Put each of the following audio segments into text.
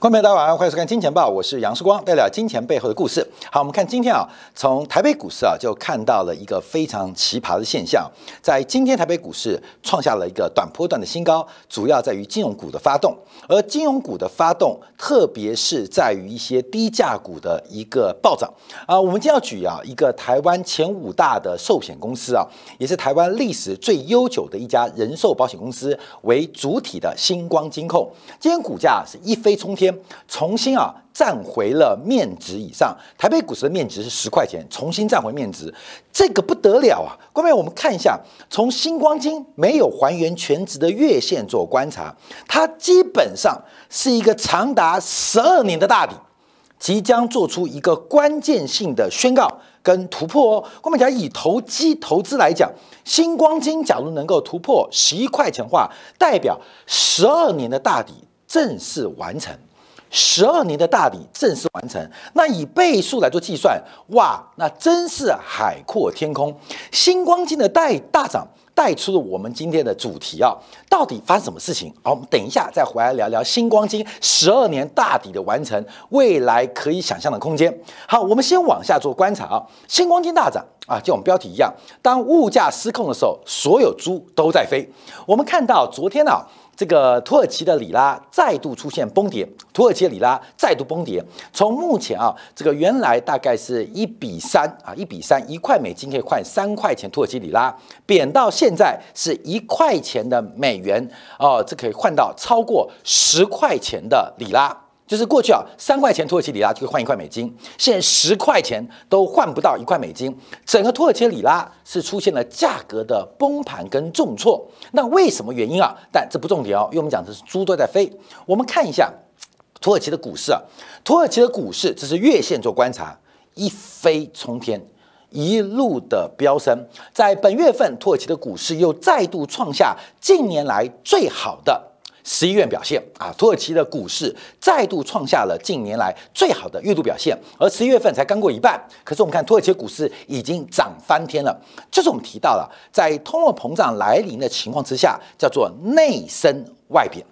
观众朋友大家晚上好，欢迎收看《金钱报》，我是杨世光，带来金钱背后的故事。好，我们看今天啊，从台北股市啊，就看到了一个非常奇葩的现象，在今天台北股市创下了一个短波段的新高，主要在于金融股的发动，而金融股的发动，特别是在于一些低价股的一个暴涨啊。我们今天要举啊一个台湾前五大的寿险公司啊，也是台湾历史最悠久的一家人寿保险公司为主体的星光金控，今天股价是一飞冲天。重新啊站回了面值以上，台北股市的面值是十块钱，重新站回面值，这个不得了啊！各位，我们看一下，从星光金没有还原全值的月线做观察，它基本上是一个长达十二年的大底，即将做出一个关键性的宣告跟突破哦。我们讲以投机投资来讲，星光金假如能够突破十一块钱的话，代表十二年的大底正式完成。十二年的大底正式完成，那以倍数来做计算，哇，那真是海阔天空。星光金的带大涨，带出了我们今天的主题啊，到底发生什么事情？好，我们等一下再回来聊聊星光金十二年大底的完成，未来可以想象的空间。好，我们先往下做观察啊，星光金大涨啊，就我们标题一样，当物价失控的时候，所有猪都在飞。我们看到昨天啊。这个土耳其的里拉再度出现崩跌，土耳其里拉再度崩跌。从目前啊，这个原来大概是一比三啊，一比三，一块美金可以换三块钱土耳其里拉，贬到现在是一块钱的美元哦，这可以换到超过十块钱的里拉。就是过去啊，三块钱土耳其里拉就可以换一块美金，现在十块钱都换不到一块美金，整个土耳其里拉是出现了价格的崩盘跟重挫。那为什么原因啊？但这不重点哦，因为我们讲的是猪都在飞。我们看一下土耳其的股市啊，土耳其的股市这是月线做观察，一飞冲天，一路的飙升，在本月份土耳其的股市又再度创下近年来最好的。十一月表现啊，土耳其的股市再度创下了近年来最好的月度表现，而十一月份才刚过一半，可是我们看土耳其股市已经涨翻天了。就是我们提到了，在通货膨胀来临的情况之下，叫做内升外贬，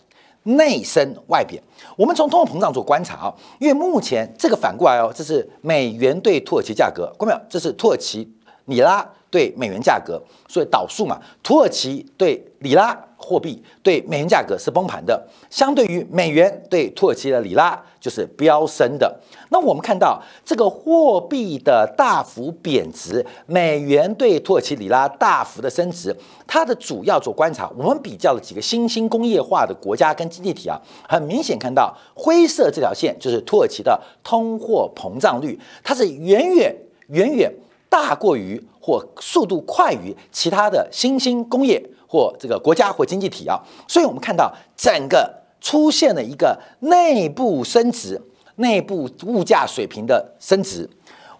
内升外贬。我们从通货膨胀做观察啊，因为目前这个反过来哦，这是美元对土耳其价格，看到没有？这是土耳其里拉对美元价格，所以导数嘛，土耳其对里拉。货币对美元价格是崩盘的，相对于美元对土耳其的里拉就是飙升的。那我们看到这个货币的大幅贬值，美元对土耳其里拉大幅的升值，它的主要做观察，我们比较了几个新兴工业化的国家跟经济体啊，很明显看到灰色这条线就是土耳其的通货膨胀率，它是远远远远大过于或速度快于其他的新兴工业。或这个国家或经济体啊，所以我们看到整个出现了一个内部升值、内部物价水平的升值，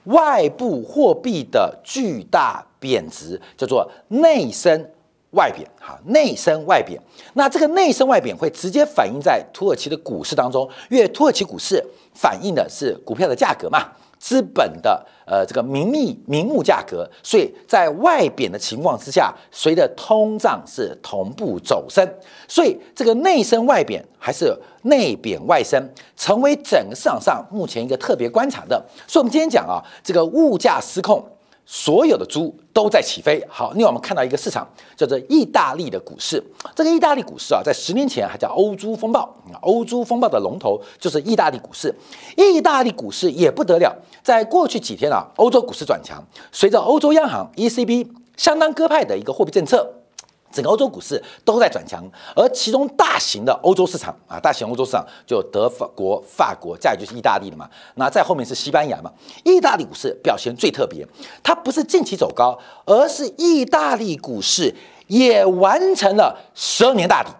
外部货币的巨大贬值，叫做内升外贬。哈，内升外贬。那这个内升外贬会直接反映在土耳其的股市当中，因为土耳其股市反映的是股票的价格嘛。资本的呃这个名义名目价格，所以在外贬的情况之下，随着通胀是同步走升，所以这个内升外贬还是内贬外升，成为整个市场上目前一个特别观察的。所以，我们今天讲啊，这个物价失控。所有的猪都在起飞。好，另外我们看到一个市场叫做意大利的股市。这个意大利股市啊，在十年前还叫欧洲风暴。欧洲风暴的龙头就是意大利股市。意大利股市也不得了，在过去几天啊，欧洲股市转强，随着欧洲央行 ECB 相当鸽派的一个货币政策。整个欧洲股市都在转强，而其中大型的欧洲市场啊，大型欧洲市场就德国、法国，再就是意大利了嘛。那在后面是西班牙嘛。意大利股市表现最特别，它不是近期走高，而是意大利股市也完成了十二年大底，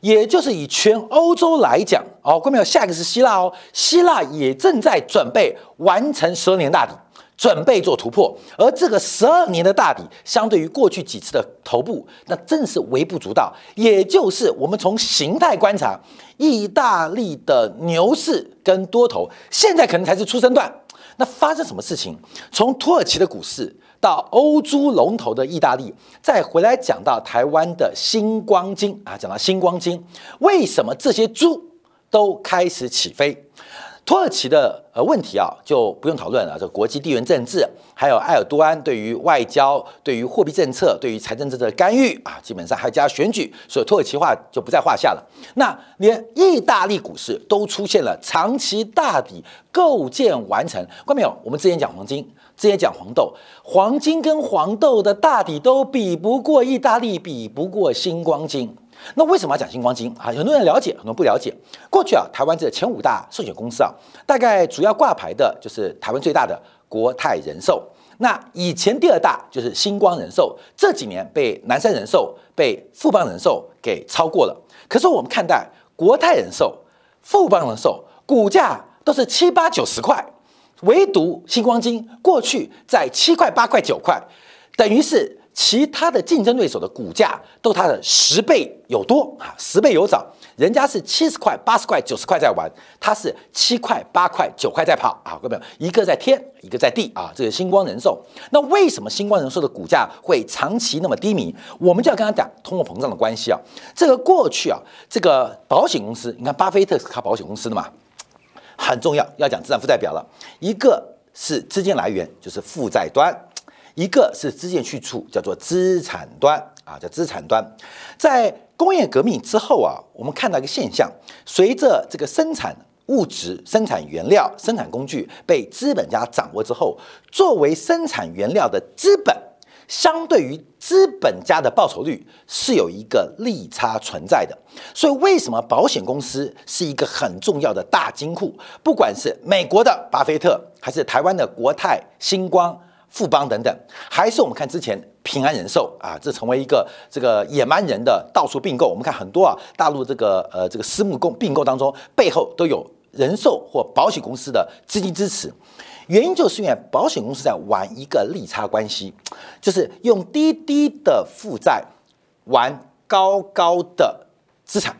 也就是以全欧洲来讲，哦，各位有，下一个是希腊哦，希腊也正在准备完成十二年大底。准备做突破，而这个十二年的大底，相对于过去几次的头部，那正是微不足道。也就是我们从形态观察，意大利的牛市跟多头，现在可能才是出生段。那发生什么事情？从土耳其的股市到欧洲龙头的意大利，再回来讲到台湾的星光金啊，讲到星光金，为什么这些猪？都开始起飞。土耳其的呃问题啊，就不用讨论了。这国际地缘政治，还有埃尔多安对于外交、对于货币政策、对于财政政策的干预啊，基本上还加选举，所以土耳其话就不在话下了。那连意大利股市都出现了长期大底构建完成，看到没有？我们之前讲黄金，之前讲黄豆，黄金跟黄豆的大底都比不过意大利，比不过星光金。那为什么要讲星光金啊？很多人了解，很多人不了解。过去啊，台湾这前五大寿险公司啊，大概主要挂牌的就是台湾最大的国泰人寿。那以前第二大就是星光人寿，这几年被南山人寿、被富邦人寿给超过了。可是我们看待国泰人寿、富邦人寿股价都是七八九十块，唯独星光金过去在七块、八块、九块，等于是。其他的竞争对手的股价都它的十倍有多啊，十倍有涨，人家是七十块、八十块、九十块在玩，它是七块、八块、九块在跑啊，各位一个在天，一个在地啊，这个星光人寿。那为什么星光人寿的股价会长期那么低迷？我们就要跟他讲通货膨胀的关系啊。这个过去啊，这个保险公司，你看巴菲特是开保险公司的嘛，很重要，要讲资产负债表了。一个是资金来源，就是负债端。一个是资金去处，叫做资产端啊，叫资产端。在工业革命之后啊，我们看到一个现象：随着这个生产物质、生产原料、生产工具被资本家掌握之后，作为生产原料的资本，相对于资本家的报酬率是有一个利差存在的。所以，为什么保险公司是一个很重要的大金库？不管是美国的巴菲特，还是台湾的国泰、星光。富邦等等，还是我们看之前平安人寿啊，这成为一个这个野蛮人的到处并购。我们看很多啊，大陆这个呃这个私募共并购当中，背后都有人寿或保险公司的资金支持。原因就是因为保险公司在玩一个利差关系，就是用低低的负债玩高高的资产，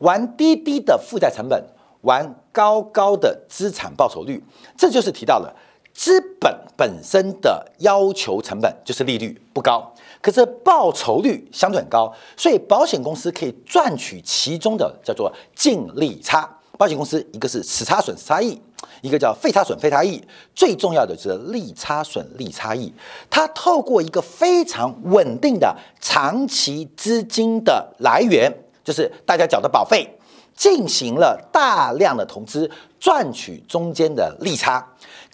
玩低低的负债成本，玩高高的资产报酬率。这就是提到了。资本本身的要求成本就是利率不高，可是报酬率相对很高，所以保险公司可以赚取其中的叫做净利差。保险公司一个是死差损差异，一个叫费差损费差异，最重要的是利差损利差异。它透过一个非常稳定的长期资金的来源，就是大家缴的保费，进行了大量的投资，赚取中间的利差。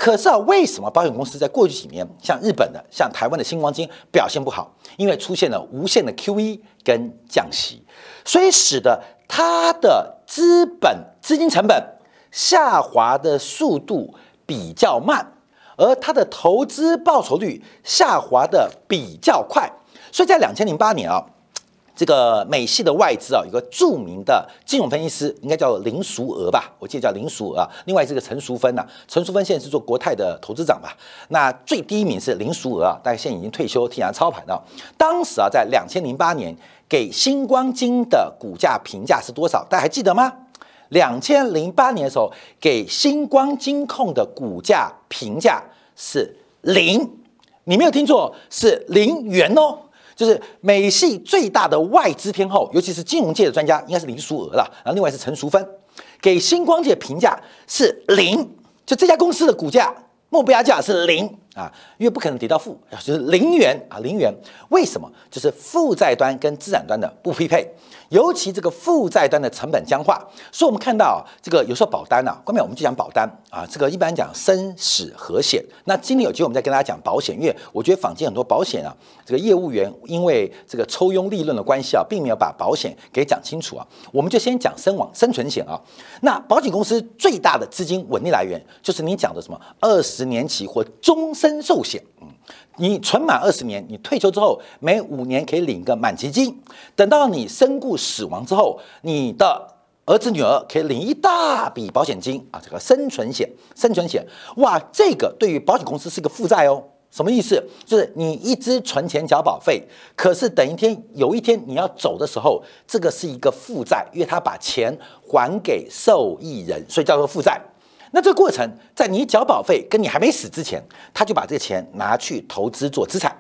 可是啊，为什么保险公司在过去几年，像日本的、像台湾的星光金表现不好？因为出现了无限的 QE 跟降息，所以使得它的资本资金成本下滑的速度比较慢，而它的投资报酬率下滑的比较快。所以在两千零八年啊。这个美系的外资啊，有个著名的金融分析师，应该叫林淑娥吧，我记得叫林淑娥。另外这个陈淑芬呐，陈淑芬现在是做国泰的投资长吧。那最低一名是林淑娥啊，但是现在已经退休，替人家操盘了。当时啊，在两千零八年给星光金的股价评价是多少？大家还记得吗？两千零八年的时候，给星光金控的股价评价是零，你没有听错，是零元哦。就是美系最大的外资天后，尤其是金融界的专家，应该是林淑娥了。然后另外是陈淑芬，给星光界评价是零，就这家公司的股价目标价是零啊，因为不可能跌到负，就是零元啊，零元。为什么？就是负债端跟资产端的不匹配。尤其这个负债端的成本僵化，所以我们看到这个有时候保单呐，后面我们就讲保单啊，这个一般讲生死和险。那今天有机会我们再跟大家讲保险，因为我觉得坊间很多保险啊，这个业务员因为这个抽佣利润的关系啊，并没有把保险给讲清楚啊。我们就先讲生亡生存险啊。那保险公司最大的资金稳定来源，就是你讲的什么二十年期或终身寿险，嗯。你存满二十年，你退休之后每五年可以领个满期金，等到你身故死亡之后，你的儿子女儿可以领一大笔保险金啊，这个生存险，生存险，哇，这个对于保险公司是个负债哦，什么意思？就是你一直存钱缴保费，可是等一天有一天你要走的时候，这个是一个负债，因为他把钱还给受益人，所以叫做负债。那这个过程，在你缴保费跟你还没死之前，他就把这个钱拿去投资做资产，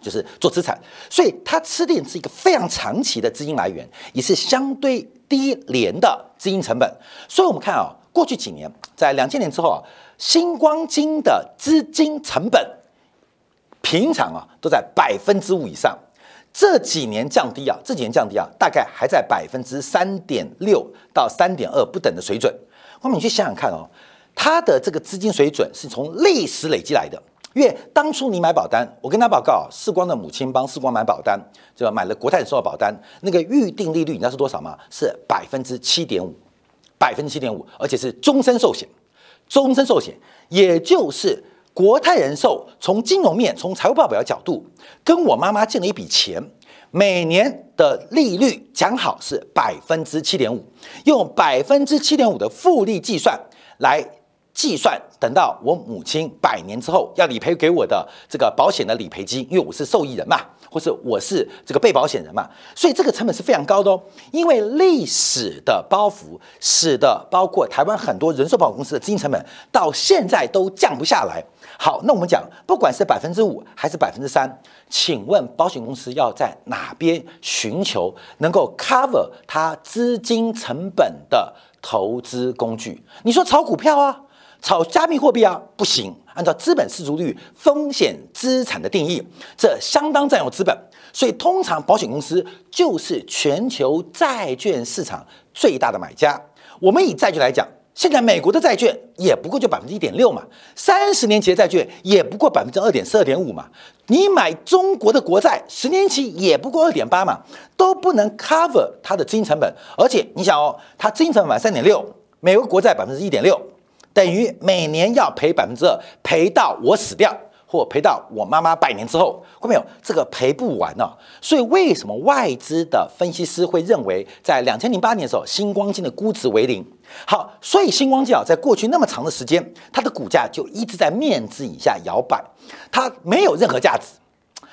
就是做资产，所以它吃定是一个非常长期的资金来源，也是相对低廉的资金成本。所以，我们看啊，过去几年，在两千年之后啊，星光金的资金成本平常啊都在百分之五以上。这几年降低啊，这几年降低啊，大概还在百分之三点六到三点二不等的水准。那么你去想想看哦，它的这个资金水准是从历史累积来的。因为当初你买保单，我跟他报告，世光的母亲帮世光买保单，就买了国泰人寿的保单，那个预定利率你知道是多少吗？是百分之七点五，百分之七点五，而且是终身寿险，终身寿险，也就是国泰人寿从金融面、从财务报表的角度，跟我妈妈借了一笔钱，每年的利率讲好是百分之七点五，用百分之七点五的复利计算来。计算等到我母亲百年之后要理赔给我的这个保险的理赔金，因为我是受益人嘛，或是我是这个被保险人嘛，所以这个成本是非常高的哦。因为历史的包袱，使得包括台湾很多人寿保险公司的资金成本到现在都降不下来。好，那我们讲，不管是百分之五还是百分之三，请问保险公司要在哪边寻求能够 cover 它资金成本的投资工具？你说炒股票啊？炒加密货币啊，不行。按照资本市足率风险资产的定义，这相当占有资本，所以通常保险公司就是全球债券市场最大的买家。我们以债券来讲，现在美国的债券也不过就百分之一点六嘛，三十年期的债券也不过百分之二点四、二点五嘛。你买中国的国债，十年期也不过二点八嘛，都不能 cover 它的资金成本。而且你想哦，它资金成本三点六，美国国债百分之一点六。等于每年要赔百分之二，赔到我死掉，或赔到我妈妈百年之后，看到没有？这个赔不完呢。所以为什么外资的分析师会认为，在两千零八年的时候，星光金的估值为零？好，所以星光金啊，在过去那么长的时间，它的股价就一直在面值以下摇摆，它没有任何价值。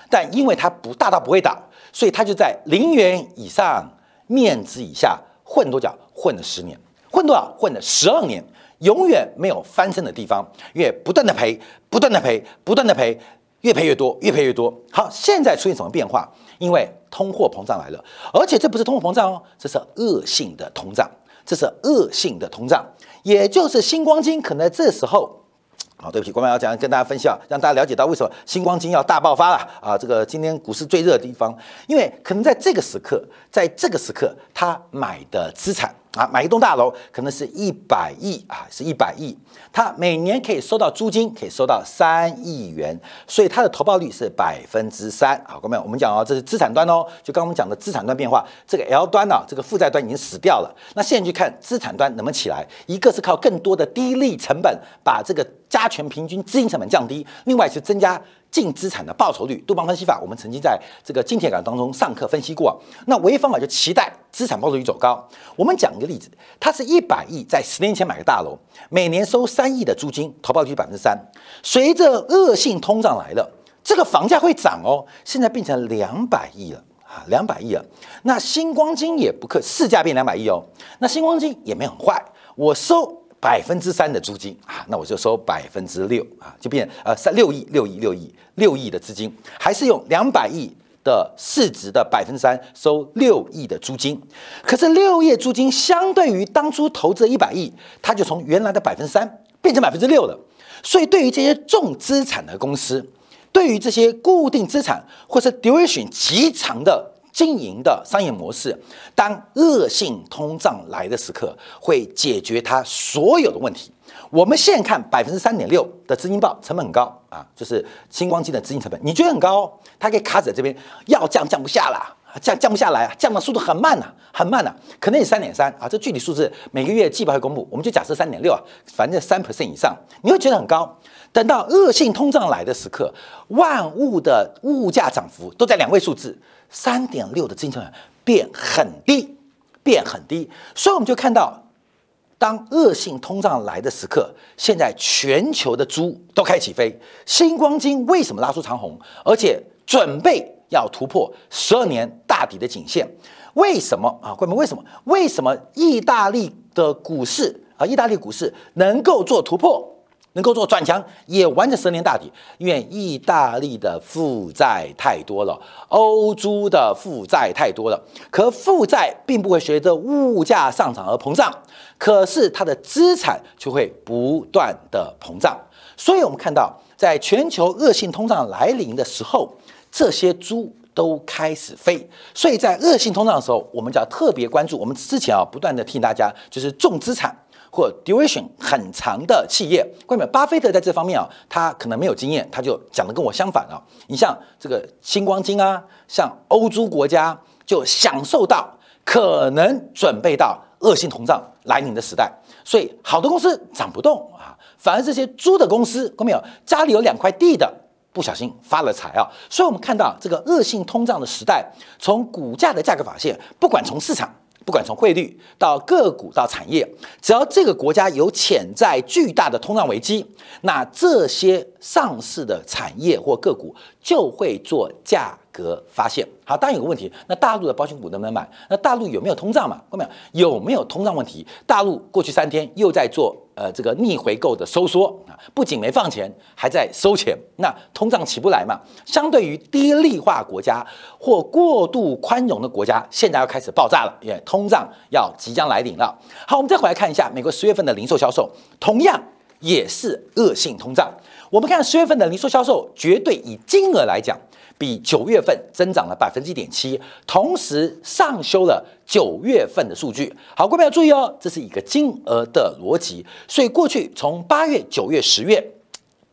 但因为它不大到不会倒，所以它就在零元以上、面值以下混多久？混了十年，混多少？混了十二年。永远没有翻身的地方，越不断的赔，不断的赔，不断的赔，越赔越多，越赔越多。好，现在出现什么变化？因为通货膨胀来了，而且这不是通货膨胀哦，这是恶性的通胀，这是恶性的通胀，也就是星光金可能这时候，好，对不起，官方要讲跟大家分析啊，让大家了解到为什么星光金要大爆发了啊，这个今天股市最热的地方，因为可能在这个时刻，在这个时刻，他买的资产。啊，买一栋大楼可能是一百亿啊，是一百亿。它每年可以收到租金，可以收到三亿元，所以它的投报率是百分之三。好，各位，我们讲哦，这是资产端哦，就刚刚我们讲的资产端变化，这个 L 端呢，这个负债端已经死掉了。那现在去看资产端能不能起来，一个是靠更多的低利成本把这个加权平均资金成本降低，另外是增加。净资产的报酬率，杜邦分析法，我们曾经在这个金铁杆当中上课分析过。那唯一方法就期待资产报酬率走高。我们讲一个例子，它是一百亿，在十年前买个大楼，每年收三亿的租金，投报率百分之三。随着恶性通胀来了，这个房价会涨哦，现在变成两百亿了啊，两百亿了。那星光金也不可市价变两百亿哦，那星光金也没很坏，我收。百分之三的租金啊，那我就收百分之六啊，就变呃三六亿六亿六亿六亿的资金，还是用两百亿的市值的百分之三收六亿的租金。可是六亿租金相对于当初投资一百亿，它就从原来的百分之三变成百分之六了。所以对于这些重资产的公司，对于这些固定资产或是 duration 极长的。经营的商业模式，当恶性通胀来的时刻，会解决它所有的问题。我们现在看百分之三点六的资金报成本很高啊，就是星光金的资金成本，你觉得很高？它可以卡在这边，要降降不下了，降降不下来啊，降的速度很慢呐，很慢呐，可能也三点三啊，这具体数字每个月季报会公布，我们就假设三点六啊，反正三 percent 以上，你会觉得很高。等到恶性通胀来的时刻，万物的物价涨幅都在两位数字。三点六的资金成本变很低，变很低，所以我们就看到，当恶性通胀来的时刻，现在全球的猪都开始起飞。星光金为什么拉出长虹，而且准备要突破十二年大底的颈线？为什么啊？各位们，为什么？为什么意大利的股市啊，意大利股市能够做突破？能够做转强，也完成十年大底，因为意大利的负债太多了，欧洲的负债太多了。可负债并不会随着物价上涨而膨胀，可是它的资产就会不断的膨胀。所以，我们看到，在全球恶性通胀来临的时候，这些猪都开始飞。所以在恶性通胀的时候，我们就要特别关注。我们之前啊，不断的替大家，就是重资产。或 duration 很长的企业，关键巴菲特在这方面啊，他可能没有经验，他就讲的跟我相反啊。你像这个星光金啊，像欧洲国家就享受到可能准备到恶性通胀来临的时代，所以好多公司涨不动啊，反而这些租的公司，看到没有？家里有两块地的，不小心发了财啊。所以我们看到这个恶性通胀的时代，从股价的价格发现，不管从市场。不管从汇率到个股到产业，只要这个国家有潜在巨大的通胀危机，那这些上市的产业或个股就会做价格发现。好，当然有个问题，那大陆的保险股能不能买？那大陆有没有通胀嘛？后面？有没有通胀问题？大陆过去三天又在做。呃，这个逆回购的收缩啊，不仅没放钱，还在收钱，那通胀起不来嘛。相对于低利化国家或过度宽容的国家，现在要开始爆炸了，因为通胀要即将来临了。好，我们再回来看一下美国十月份的零售销售，同样也是恶性通胀。我们看十月份的零售销售，绝对以金额来讲。比九月份增长了百分之一点七，同时上修了九月份的数据。好，各位要注意哦，这是一个金额的逻辑。所以过去从八月、九月、十月。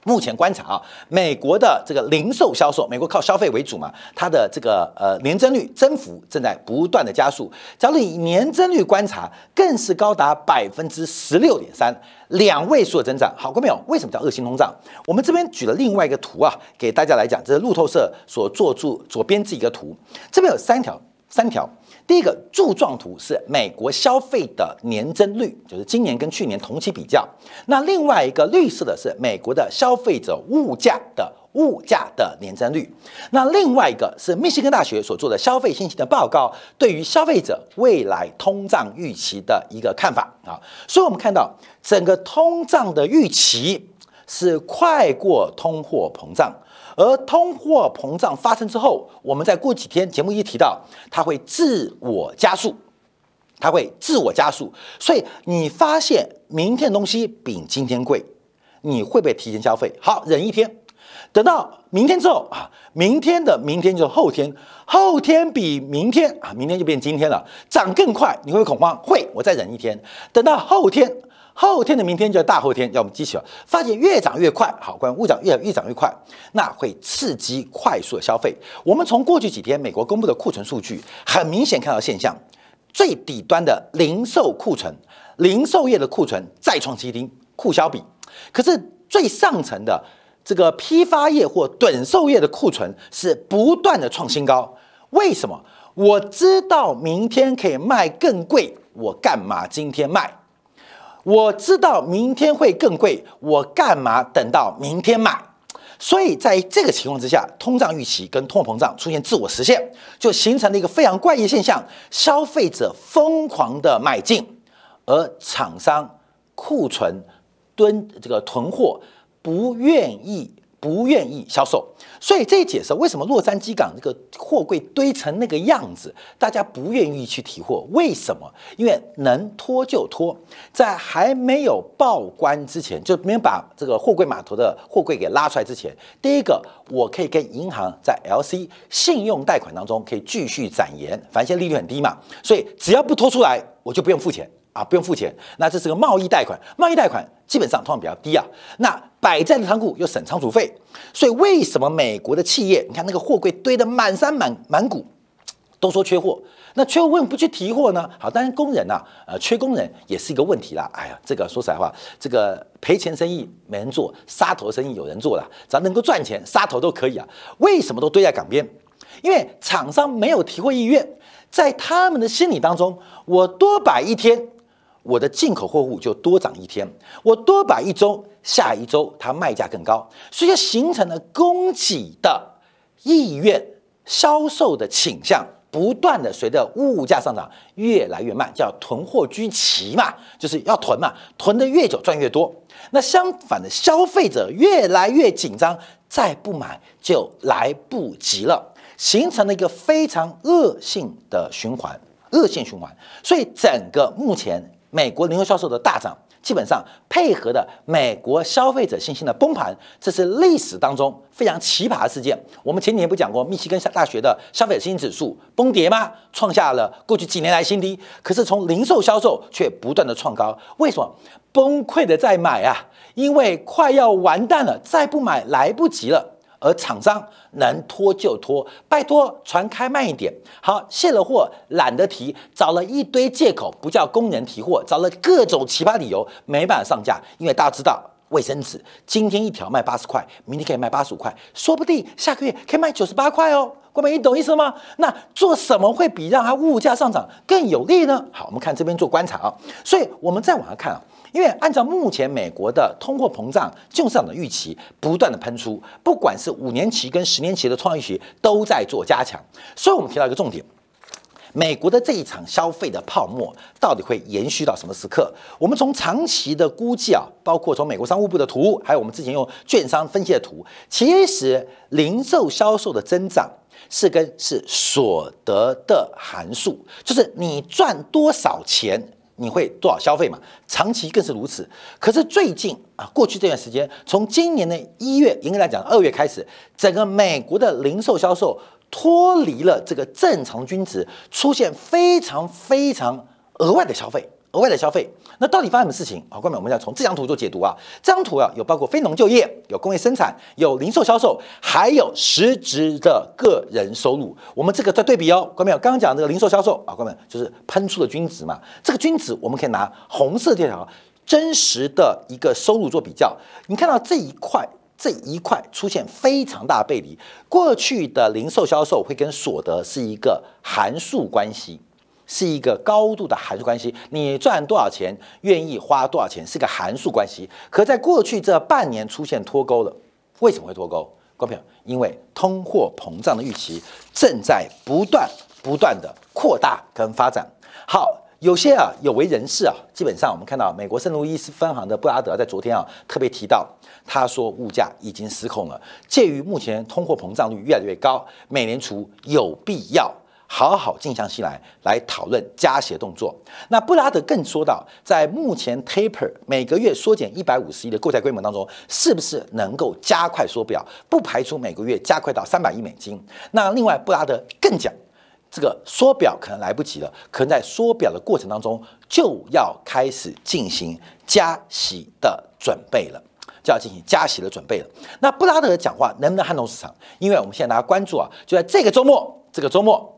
目前观察啊，美国的这个零售销售，美国靠消费为主嘛，它的这个呃年增率增幅正在不断的加速。假如以年增率观察，更是高达百分之十六点三，两位数的增长。好过没有？为什么叫恶性通胀？我们这边举了另外一个图啊，给大家来讲，这是路透社所做出所编制一个图，这边有三条，三条。第一个柱状图是美国消费的年增率，就是今年跟去年同期比较。那另外一个绿色的是美国的消费者物价的物价的年增率。那另外一个是密歇根大学所做的消费信息的报告，对于消费者未来通胀预期的一个看法啊。所以我们看到整个通胀的预期是快过通货膨胀。而通货膨胀发生之后，我们再过几天节目一提到，它会自我加速，它会自我加速。所以你发现明天的东西比今天贵，你会不会提前消费？好，忍一天，等到明天之后啊，明天的明天就是后天，后天比明天啊，明天就变今天了，涨更快，你会恐慌？会，我再忍一天，等到后天。后天的明天就是大后天，要我们记起了，发现越涨越快，好，关于物涨越越涨越快，那会刺激快速的消费。我们从过去几天美国公布的库存数据，很明显看到现象，最底端的零售库存，零售业的库存再创新低，库销比，可是最上层的这个批发业或短售业的库存是不断的创新高。为什么？我知道明天可以卖更贵，我干嘛今天卖？我知道明天会更贵，我干嘛等到明天买？所以在这个情况之下，通胀预期跟通货膨胀出现自我实现，就形成了一个非常怪异现象：消费者疯狂的买进，而厂商库存蹲这个囤货，不愿意。不愿意销售，所以这也解释为什么洛杉矶港这个货柜堆成那个样子，大家不愿意去提货。为什么？因为能拖就拖，在还没有报关之前，就没有把这个货柜码头的货柜给拉出来之前，第一个我可以跟银行在 LC 信用贷款当中可以继续展延，反正现在利率很低嘛，所以只要不拖出来，我就不用付钱。啊，不用付钱，那这是个贸易贷款，贸易贷款基本上通常比较低啊。那摆在的仓库又省仓储费，所以为什么美国的企业，你看那个货柜堆得满山满满谷，都说缺货，那缺货为什么不去提货呢？好，当然工人呐，呃，缺工人也是一个问题啦。哎呀，这个说实在话，这个赔钱生意没人做，杀头生意有人做了，只要能够赚钱，杀头都可以啊。为什么都堆在港边？因为厂商没有提货意愿，在他们的心理当中，我多摆一天。我的进口货物就多涨一天，我多摆一周，下一周它卖价更高，所以就形成了供给的意愿、销售的倾向不断的随着物价上涨越来越慢，叫囤货居奇嘛，就是要囤嘛，囤的越久赚越多。那相反的，消费者越来越紧张，再不买就来不及了，形成了一个非常恶性的循环，恶性循环。所以整个目前美国零售销售的大涨。基本上配合的美国消费者信心的崩盘，这是历史当中非常奇葩的事件。我们前几年不讲过密西根大学的消费者信心指数崩跌吗？创下了过去几年来新低。可是从零售销售却不断的创高，为什么崩溃的在买啊？因为快要完蛋了，再不买来不及了。而厂商能拖就拖，拜托船开慢一点。好，卸了货懒得提，找了一堆借口，不叫工人提货，找了各种奇葩理由，没办法上架。因为大家知道，卫生纸今天一条卖八十块，明天可以卖八十五块，说不定下个月可以卖九十八块哦。各位，你懂意思吗？那做什么会比让它物价上涨更有利呢？好，我们看这边做观察啊。所以我们再往下看啊。因为按照目前美国的通货膨胀就市场的预期不断的喷出，不管是五年期跟十年期的创业预期都在做加强，所以我们提到一个重点：美国的这一场消费的泡沫到底会延续到什么时刻？我们从长期的估计啊，包括从美国商务部的图，还有我们之前用券商分析的图，其实零售销售的增长是跟是所得的函数，就是你赚多少钱。你会多少消费嘛？长期更是如此。可是最近啊，过去这段时间，从今年的一月，应该来讲二月开始，整个美国的零售销售脱离了这个正常均值，出现非常非常额外的消费。额外的消费，那到底发生什么事情？好，各位，我们要从这张图做解读啊。这张图啊，有包括非农就业，有工业生产，有零售销售，还有实质的个人收入。我们这个在对比哦，各位，刚刚讲这个零售销售啊，各位就是喷出的均值嘛。这个均值我们可以拿红色这条真实的一个收入做比较。你看到这一块，这一块出现非常大的背离。过去的零售销售会跟所得是一个函数关系。是一个高度的函数关系，你赚多少钱，愿意花多少钱，是个函数关系。可在过去这半年出现脱钩了，为什么会脱钩？各位朋友，因为通货膨胀的预期正在不断不断的扩大跟发展。好，有些啊有为人士啊，基本上我们看到美国圣路易斯分行的布拉德在昨天啊特别提到，他说物价已经失控了，介于目前通货膨胀率越来越高，美联储有必要。好好静下心来，来讨论加息动作。那布拉德更说到，在目前 taper 每个月缩减一百五十亿的购债规模当中，是不是能够加快缩表？不排除每个月加快到三百亿美金。那另外，布拉德更讲，这个缩表可能来不及了，可能在缩表的过程当中就要开始进行加息的准备了，就要进行加息的准备了。那布拉德的讲话能不能撼动市场？因为我们现在大家关注啊，就在这个周末，这个周末。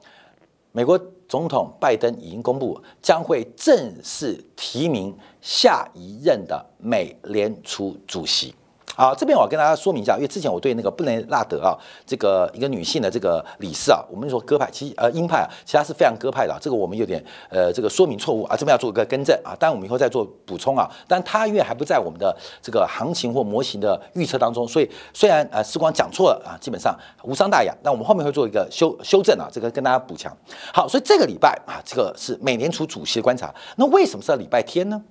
美国总统拜登已经公布，将会正式提名下一任的美联储主席。好，这边我要跟大家说明一下，因为之前我对那个布雷纳德啊，这个一个女性的这个理事啊，我们说鸽派，其实呃鹰派啊，其实她是非常鸽派的，这个我们有点呃这个说明错误啊，这边要做一个更正啊，当然我们以后再做补充啊，但她因为还不在我们的这个行情或模型的预测当中，所以虽然呃时光讲错了啊，基本上无伤大雅，但我们后面会做一个修修正啊，这个跟大家补强。好，所以这个礼拜啊，这个是美联储主席的观察，那为什么是礼拜天呢？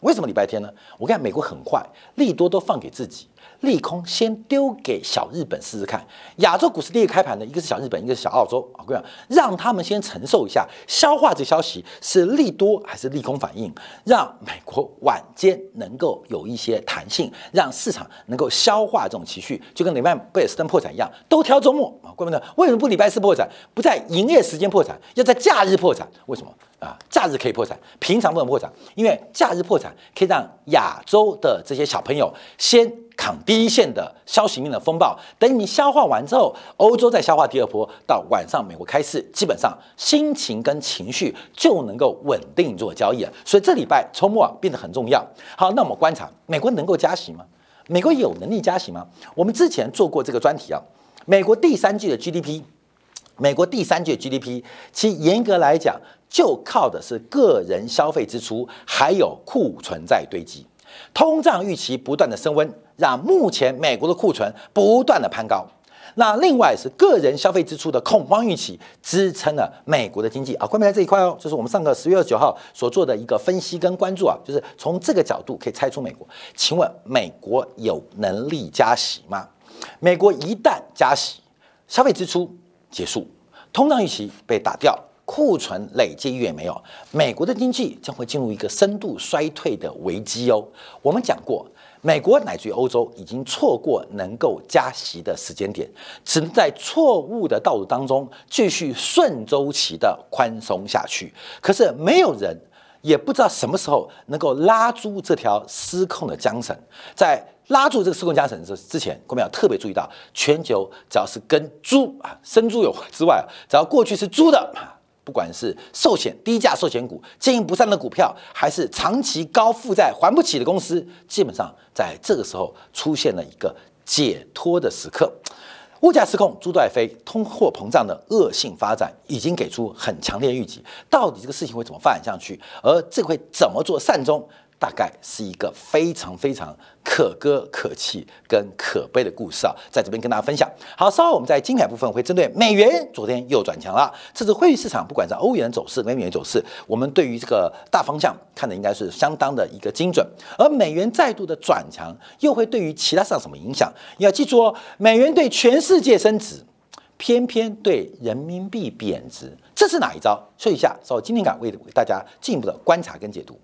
为什么礼拜天呢？我看美国很坏，利多都放给自己。利空先丢给小日本试试看，亚洲股市第一个开盘的，一个是小日本，一个是小澳洲。啊，各位，让他们先承受一下，消化这消息是利多还是利空反应，让美国晚间能够有一些弹性，让市场能够消化这种情绪，就跟礼拜贝尔斯登破产一样，都挑周末啊，各位呢，为什么不礼拜四破产，不在营业时间破产，要在假日破产？为什么？啊？假日可以破产，平常不能破产，因为假日破产可以让亚洲的这些小朋友先。扛第一线的消息面的风暴，等你消化完之后，欧洲再消化第二波，到晚上美国开市，基本上心情跟情绪就能够稳定做交易了。所以这礼拜周末变得很重要。好，那我们观察美国能够加息吗？美国有能力加息吗？我们之前做过这个专题啊，美国第三季的 GDP，美国第三季的 GDP，其严格来讲就靠的是个人消费支出，还有库存在堆积。通胀预期不断的升温，让目前美国的库存不断的攀高。那另外是个人消费支出的恐慌预期支撑了美国的经济啊。关键在这一块哦，就是我们上个十月二十九号所做的一个分析跟关注啊，就是从这个角度可以猜出美国。请问美国有能力加息吗？美国一旦加息，消费支出结束，通胀预期被打掉，库存累积越没有，美国的经济将会进入一个深度衰退的危机哦。我们讲过。美国乃至于欧洲已经错过能够加息的时间点，只能在错误的道路当中继续顺周期的宽松下去。可是没有人也不知道什么时候能够拉住这条失控的缰绳。在拉住这个失控缰绳之之前，我们要特别注意到，全球只要是跟猪啊生猪有之外，只要过去是猪的。不管是寿险低价寿险股、经营不善的股票，还是长期高负债还不起的公司，基本上在这个时候出现了一个解脱的时刻。物价失控，猪在飞，通货膨胀的恶性发展已经给出很强烈预警。到底这个事情会怎么发展下去？而这会怎么做善终？大概是一个非常非常可歌可泣跟可悲的故事啊，在这边跟大家分享。好，稍后我们在精彩部分会针对美元昨天又转强了，这次汇率市场不管是欧元走势、美元走势，我们对于这个大方向看的应该是相当的一个精准。而美元再度的转强，又会对于其他市场什么影响？你要记住哦，美元对全世界升值，偏偏对人民币贬值，这是哪一招？说一下，稍后今天感为大家进一步的观察跟解读。